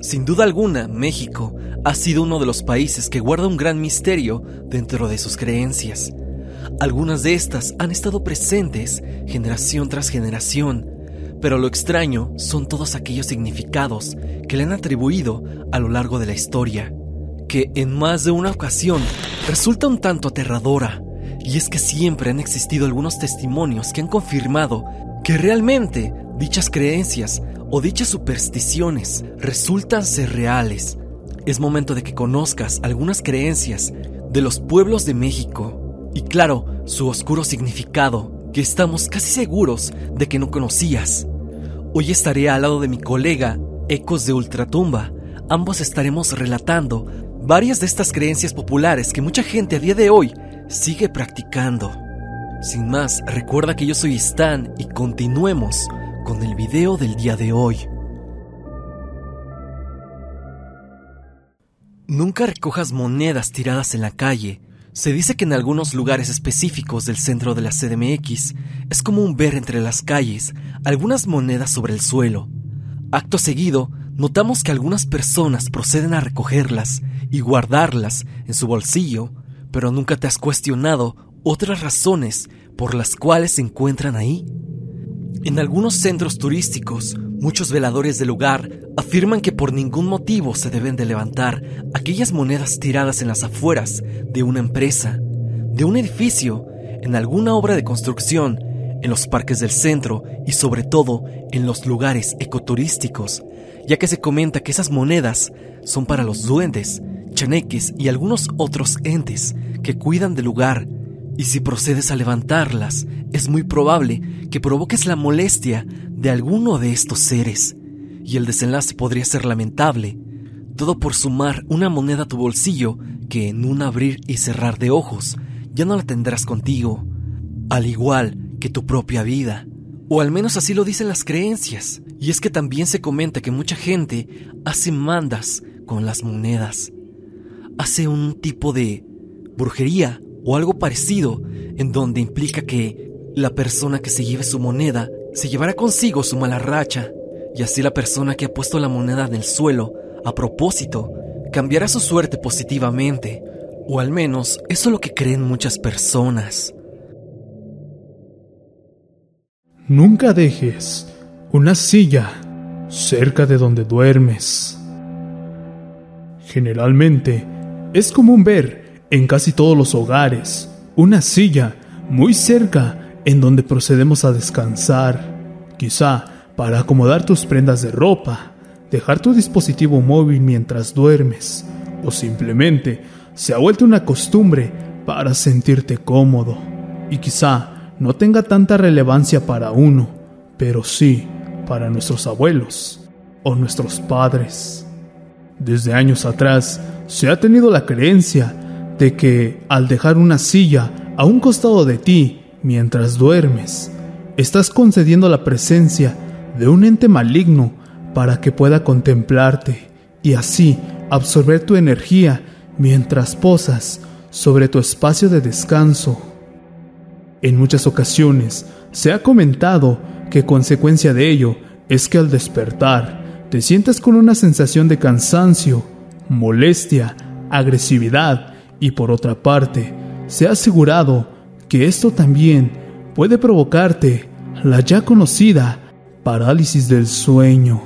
Sin duda alguna, México ha sido uno de los países que guarda un gran misterio dentro de sus creencias. Algunas de estas han estado presentes generación tras generación, pero lo extraño son todos aquellos significados que le han atribuido a lo largo de la historia, que en más de una ocasión resulta un tanto aterradora, y es que siempre han existido algunos testimonios que han confirmado que realmente dichas creencias o dichas supersticiones resultan ser reales. Es momento de que conozcas algunas creencias de los pueblos de México y claro, su oscuro significado que estamos casi seguros de que no conocías. Hoy estaré al lado de mi colega Ecos de Ultratumba. Ambos estaremos relatando varias de estas creencias populares que mucha gente a día de hoy sigue practicando. Sin más, recuerda que yo soy Stan y continuemos con el video del día de hoy. Nunca recojas monedas tiradas en la calle. Se dice que en algunos lugares específicos del centro de la CDMX es común ver entre las calles algunas monedas sobre el suelo. Acto seguido, notamos que algunas personas proceden a recogerlas y guardarlas en su bolsillo, pero nunca te has cuestionado otras razones por las cuales se encuentran ahí. En algunos centros turísticos, muchos veladores del lugar afirman que por ningún motivo se deben de levantar aquellas monedas tiradas en las afueras de una empresa, de un edificio, en alguna obra de construcción, en los parques del centro y sobre todo en los lugares ecoturísticos, ya que se comenta que esas monedas son para los duendes, chaneques y algunos otros entes que cuidan del lugar y si procedes a levantarlas, es muy probable que provoques la molestia de alguno de estos seres, y el desenlace podría ser lamentable, todo por sumar una moneda a tu bolsillo que en un abrir y cerrar de ojos ya no la tendrás contigo, al igual que tu propia vida. O al menos así lo dicen las creencias. Y es que también se comenta que mucha gente hace mandas con las monedas. Hace un tipo de brujería o algo parecido en donde implica que la persona que se lleve su moneda se llevará consigo su mala racha y así la persona que ha puesto la moneda en el suelo a propósito cambiará su suerte positivamente o al menos eso es lo que creen muchas personas. Nunca dejes una silla cerca de donde duermes. Generalmente es común ver en casi todos los hogares, una silla muy cerca en donde procedemos a descansar, quizá para acomodar tus prendas de ropa, dejar tu dispositivo móvil mientras duermes, o simplemente se ha vuelto una costumbre para sentirte cómodo, y quizá no tenga tanta relevancia para uno, pero sí para nuestros abuelos o nuestros padres. Desde años atrás se ha tenido la creencia de que al dejar una silla a un costado de ti mientras duermes, estás concediendo la presencia de un ente maligno para que pueda contemplarte y así absorber tu energía mientras posas sobre tu espacio de descanso. En muchas ocasiones se ha comentado que consecuencia de ello es que al despertar te sientas con una sensación de cansancio, molestia, agresividad y por otra parte, se ha asegurado que esto también puede provocarte la ya conocida parálisis del sueño,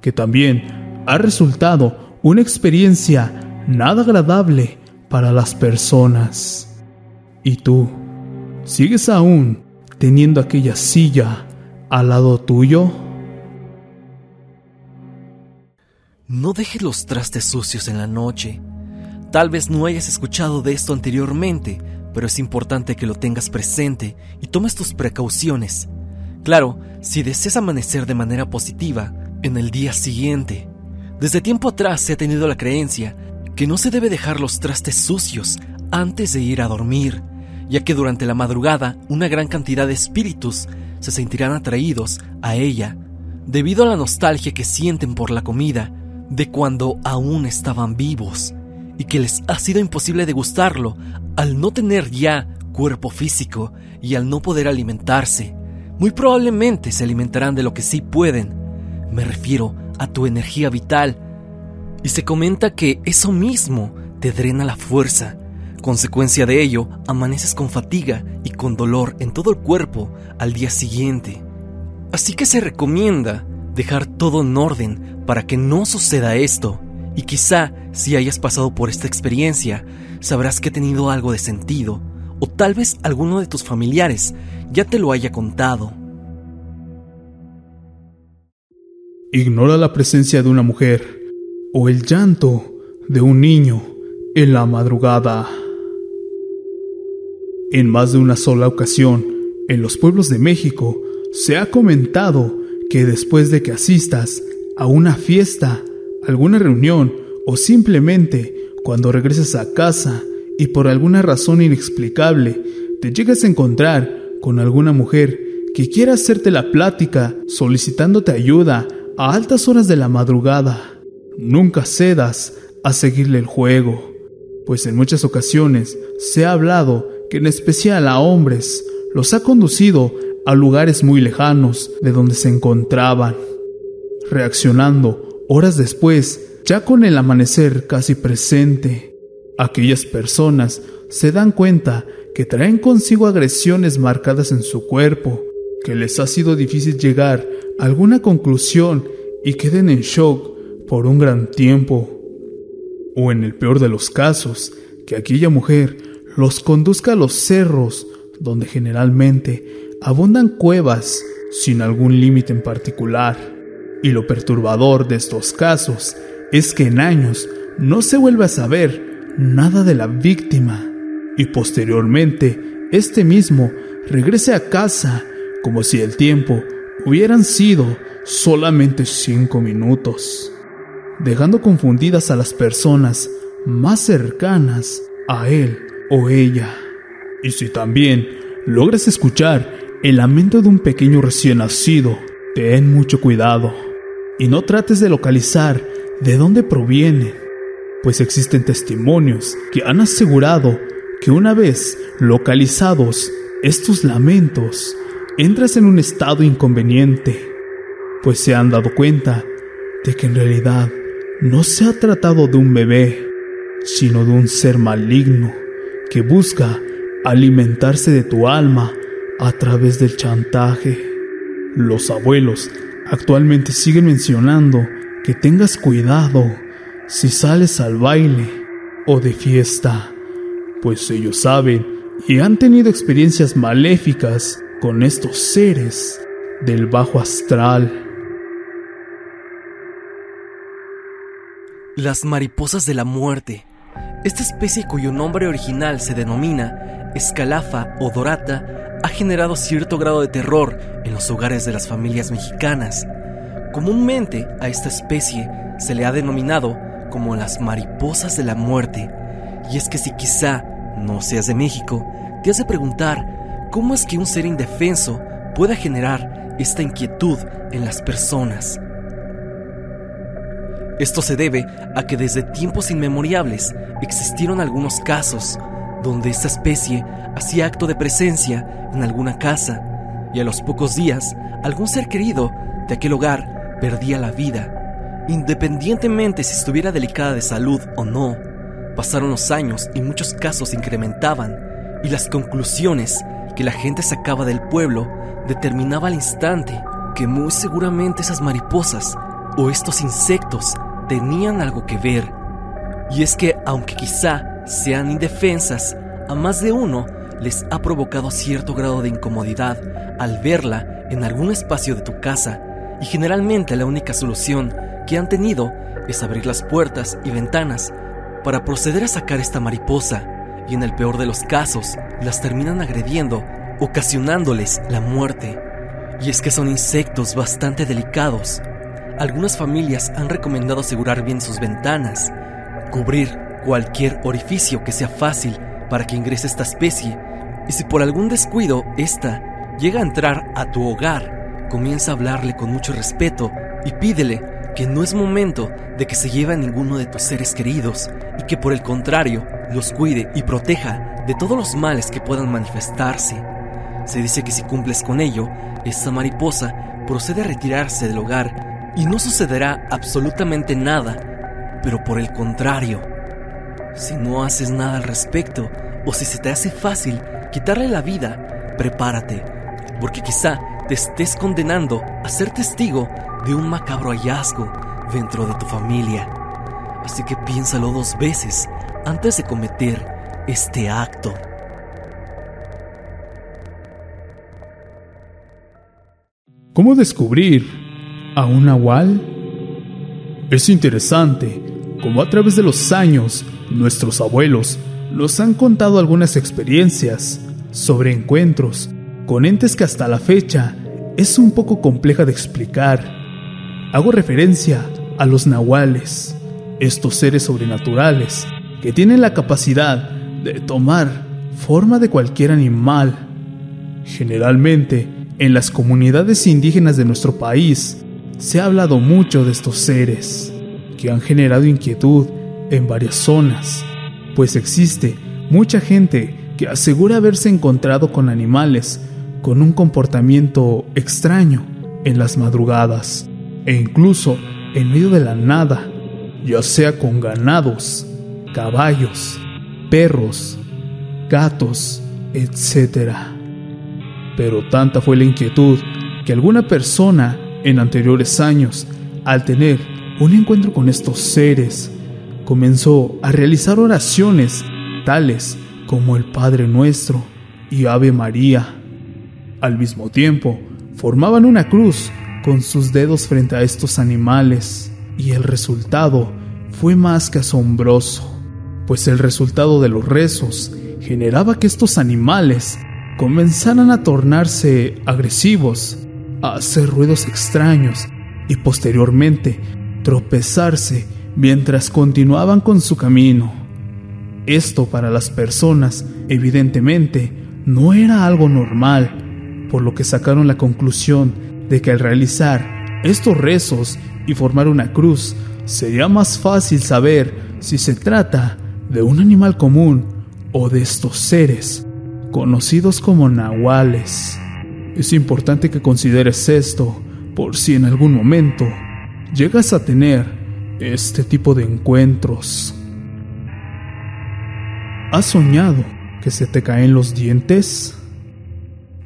que también ha resultado una experiencia nada agradable para las personas. ¿Y tú? ¿Sigues aún teniendo aquella silla al lado tuyo? No dejes los trastes sucios en la noche Tal vez no hayas escuchado de esto anteriormente, pero es importante que lo tengas presente y tomes tus precauciones. Claro, si deseas amanecer de manera positiva en el día siguiente. Desde tiempo atrás se ha tenido la creencia que no se debe dejar los trastes sucios antes de ir a dormir, ya que durante la madrugada una gran cantidad de espíritus se sentirán atraídos a ella, debido a la nostalgia que sienten por la comida de cuando aún estaban vivos y que les ha sido imposible degustarlo al no tener ya cuerpo físico y al no poder alimentarse. Muy probablemente se alimentarán de lo que sí pueden. Me refiero a tu energía vital, Y se comenta que eso mismo te drena la fuerza. Consecuencia de ello, amaneces con fatiga y con dolor en todo el cuerpo al día siguiente. Así que se recomienda dejar todo en orden para que no suceda esto. Y quizá si hayas pasado por esta experiencia, sabrás que ha tenido algo de sentido, o tal vez alguno de tus familiares ya te lo haya contado. Ignora la presencia de una mujer o el llanto de un niño en la madrugada. En más de una sola ocasión, en los pueblos de México, se ha comentado que después de que asistas a una fiesta, alguna reunión o simplemente cuando regreses a casa y por alguna razón inexplicable te llegas a encontrar con alguna mujer que quiera hacerte la plática solicitándote ayuda a altas horas de la madrugada, nunca cedas a seguirle el juego, pues en muchas ocasiones se ha hablado que en especial a hombres los ha conducido a lugares muy lejanos de donde se encontraban, reaccionando horas después, ya con el amanecer casi presente. Aquellas personas se dan cuenta que traen consigo agresiones marcadas en su cuerpo, que les ha sido difícil llegar a alguna conclusión y queden en shock por un gran tiempo. O en el peor de los casos, que aquella mujer los conduzca a los cerros, donde generalmente abundan cuevas sin algún límite en particular. Y lo perturbador de estos casos es que en años no se vuelve a saber nada de la víctima y posteriormente este mismo regrese a casa como si el tiempo hubieran sido solamente cinco minutos, dejando confundidas a las personas más cercanas a él o ella. Y si también logras escuchar el lamento de un pequeño recién nacido, ten mucho cuidado y no trates de localizar de dónde proviene, pues existen testimonios que han asegurado que una vez localizados estos lamentos, entras en un estado inconveniente, pues se han dado cuenta de que en realidad no se ha tratado de un bebé, sino de un ser maligno que busca alimentarse de tu alma a través del chantaje. Los abuelos actualmente siguen mencionando que tengas cuidado si sales al baile o de fiesta pues ellos saben y han tenido experiencias maléficas con estos seres del bajo astral. Las mariposas de la muerte. Esta especie cuyo nombre original se denomina escalafa o dorata ha generado cierto grado de terror en los hogares de las familias mexicanas. Comúnmente a esta especie se le ha denominado como las mariposas de la muerte, y es que si quizá no seas de México, te has de preguntar cómo es que un ser indefenso pueda generar esta inquietud en las personas. Esto se debe a que desde tiempos inmemoriales existieron algunos casos donde esta especie hacía acto de presencia en alguna casa y a los pocos días algún ser querido de aquel hogar perdía la vida, independientemente si estuviera delicada de salud o no. Pasaron los años y muchos casos incrementaban y las conclusiones que la gente sacaba del pueblo determinaba al instante que muy seguramente esas mariposas o estos insectos tenían algo que ver. Y es que aunque quizá sean indefensas, a más de uno les ha provocado cierto grado de incomodidad al verla en algún espacio de tu casa y generalmente la única solución que han tenido es abrir las puertas y ventanas para proceder a sacar esta mariposa y en el peor de los casos las terminan agrediendo, ocasionándoles la muerte. Y es que son insectos bastante delicados. Algunas familias han recomendado asegurar bien sus ventanas, cubrir cualquier orificio que sea fácil para que ingrese esta especie, y si por algún descuido esta llega a entrar a tu hogar, comienza a hablarle con mucho respeto y pídele que no es momento de que se lleve a ninguno de tus seres queridos y que por el contrario los cuide y proteja de todos los males que puedan manifestarse. Se dice que si cumples con ello, esa mariposa procede a retirarse del hogar y no sucederá absolutamente nada, Pero por el contrario, si no haces nada al respecto o si se te hace fácil quitarle la vida, prepárate, porque quizá te estés condenando a ser testigo de un macabro hallazgo dentro de tu familia. Así que piénsalo dos veces antes de cometer este acto. ¿Cómo descubrir a un nahual? Es interesante cómo a través de los años nuestros abuelos nos han contado algunas experiencias sobre encuentros con entes que hasta la fecha es un poco compleja de explicar. Hago referencia a los nahuales, estos seres sobrenaturales que tienen la capacidad de tomar forma de cualquier animal. Generalmente, en las comunidades indígenas de nuestro país, se ha hablado mucho de estos seres, que han generado inquietud en varias zonas, pues existe mucha gente que asegura haberse encontrado con animales con un comportamiento extraño en las madrugadas e incluso en medio de la nada, ya sea con ganados, caballos, perros, gatos, etc. Pero tanta fue la inquietud que alguna persona en anteriores años, al tener un encuentro con estos seres, comenzó a realizar oraciones tales como el Padre Nuestro y Ave María. Al mismo tiempo, formaban una cruz con sus dedos frente a estos animales, y el resultado fue más que asombroso, pues el resultado de los rezos generaba que estos animales comenzaran a tornarse agresivos, a hacer ruidos extraños y posteriormente tropezarse mientras continuaban con su camino. Esto para las personas, evidentemente, no era algo normal, por lo que sacaron la conclusión de que al realizar estos rezos y formar una cruz, sería más fácil saber si se trata de un animal común o de estos seres, conocidos como nahuales. Es importante que consideres esto por si en algún momento llegas a tener este tipo de encuentros. ¿Has soñado que se te caen los dientes?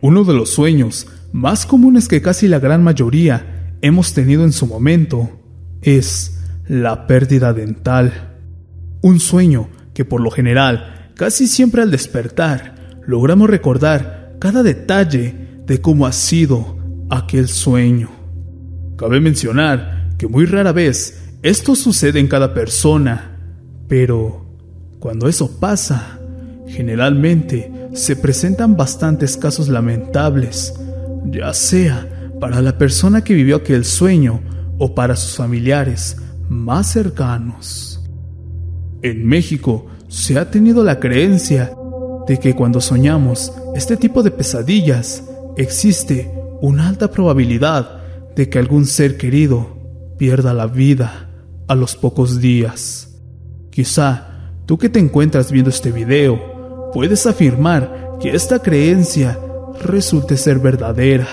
Uno de los sueños más comunes que casi la gran mayoría hemos tenido en su momento es la pérdida dental. Un sueño que por lo general, casi siempre al despertar, logramos recordar cada detalle de cómo ha sido aquel sueño. Cabe mencionar que muy rara vez esto sucede en cada persona, pero cuando eso pasa, generalmente se presentan bastantes casos lamentables, ya sea para la persona que vivió aquel sueño o para sus familiares más cercanos. En México se ha tenido la creencia de que cuando soñamos este tipo de pesadillas existe una alta probabilidad de que algún ser querido pierda la vida a los pocos días. Quizá tú que te encuentras viendo este video puedes afirmar que esta creencia resulte ser verdadera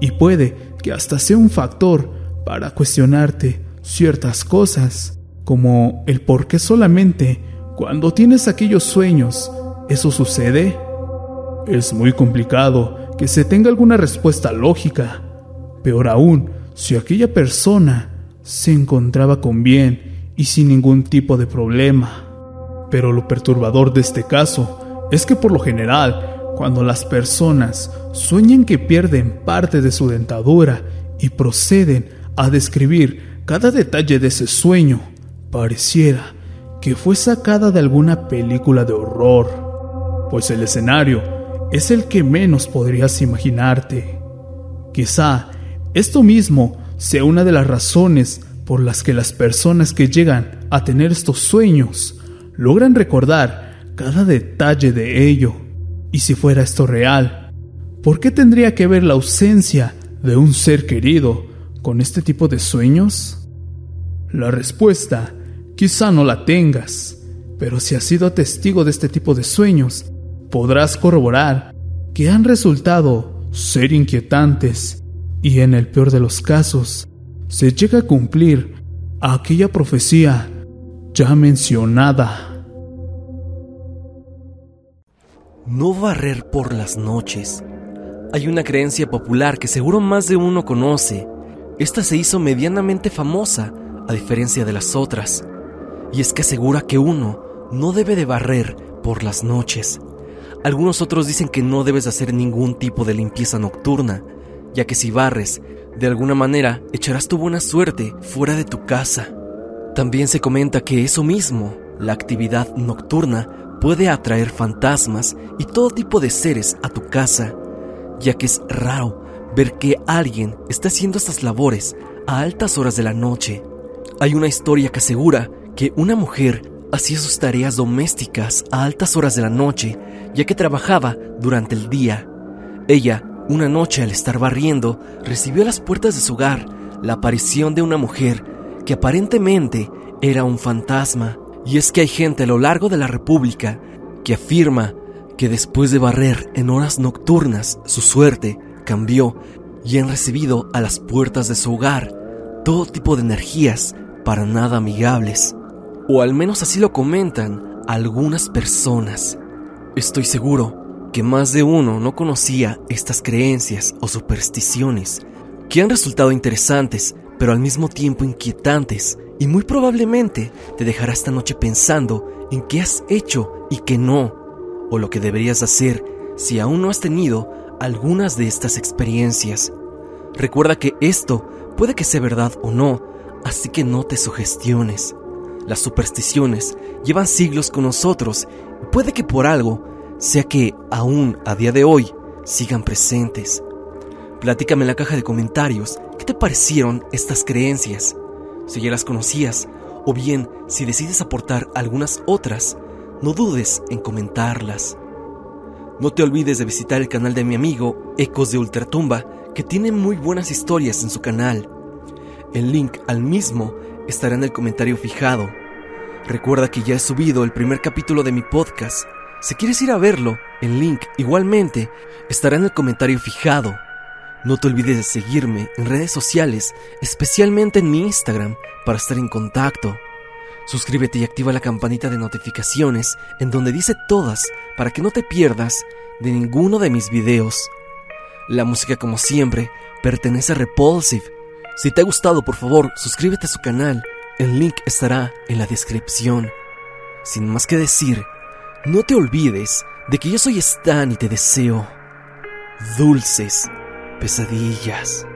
y puede que hasta sea un factor para cuestionarte ciertas cosas, como el por qué solamente cuando tienes aquellos sueños eso sucede. Es muy complicado que se tenga alguna respuesta lógica. Peor aún, si aquella persona se encontraba con bien y sin ningún tipo de problema. Pero lo perturbador de este caso es que por lo general, cuando las personas sueñan que pierden parte de su dentadura y proceden a describir cada detalle de ese sueño, pareciera que fue sacada de alguna película de horror, pues el escenario es el que menos podrías imaginarte. Quizá esto mismo sea una de las razones por las que las personas que llegan a tener estos sueños logran recordar cada detalle de ello. Y si fuera esto real, ¿por qué tendría que ver la ausencia de un ser querido con este tipo de sueños? La respuesta quizá no la tengas, pero si has sido testigo de este tipo de sueños, podrás corroborar que han resultado ser inquietantes y en el peor de los casos, se llega a cumplir aquella profecía ya mencionada. No barrer por las noches. Hay una creencia popular que seguro más de uno conoce. Esta se hizo medianamente famosa, a diferencia de las otras. Y es que asegura que uno no debe de barrer por las noches. Algunos otros dicen que no debes hacer ningún tipo de limpieza nocturna, ya que si barres, de alguna manera echarás tu buena suerte fuera de tu casa. También se comenta que eso mismo, la actividad nocturna, puede atraer fantasmas y todo tipo de seres a tu casa, ya que es raro ver que alguien está haciendo estas labores a altas horas de la noche. Hay una historia que asegura que una mujer hacía sus tareas domésticas a altas horas de la noche, ya que trabajaba durante el día. Ella, una noche al estar barriendo, recibió a las puertas de su hogar la aparición de una mujer que aparentemente era un fantasma. Y es que hay gente a lo largo de la República que afirma que después de barrer en horas nocturnas su suerte cambió y han recibido a las puertas de su hogar todo tipo de energías para nada amigables. O al menos así lo comentan algunas personas. Estoy seguro que más de uno no conocía estas creencias o supersticiones que han resultado interesantes pero al mismo tiempo inquietantes y muy probablemente te dejará esta noche pensando en qué has hecho y qué no, o lo que deberías hacer si aún no has tenido algunas de estas experiencias. Recuerda que esto puede que sea verdad o no, así que no te sugestiones. Las supersticiones llevan siglos con nosotros y puede que por algo sea que aún a día de hoy sigan presentes. Platícame en la caja de comentarios qué te parecieron estas creencias, si ya las conocías, o bien si decides aportar algunas otras, no dudes en comentarlas. No te olvides de visitar el canal de mi amigo Ecos de Ultratumba, que tiene muy buenas historias en su canal. El link al mismo estará en el comentario fijado. Recuerda que ya he subido el primer capítulo de mi podcast. Si quieres ir a verlo, el link igualmente estará en el comentario fijado. No te olvides de seguirme en redes sociales, especialmente en mi Instagram, para estar en contacto. Suscríbete y activa la campanita de notificaciones en donde dice todas para que no te pierdas de ninguno de mis videos. La música como siempre pertenece a Repulsive. Si te ha gustado por favor suscríbete a su canal, el link estará en la descripción. Sin más que decir, no te olvides de que yo soy Stan y te deseo dulces pesadillas.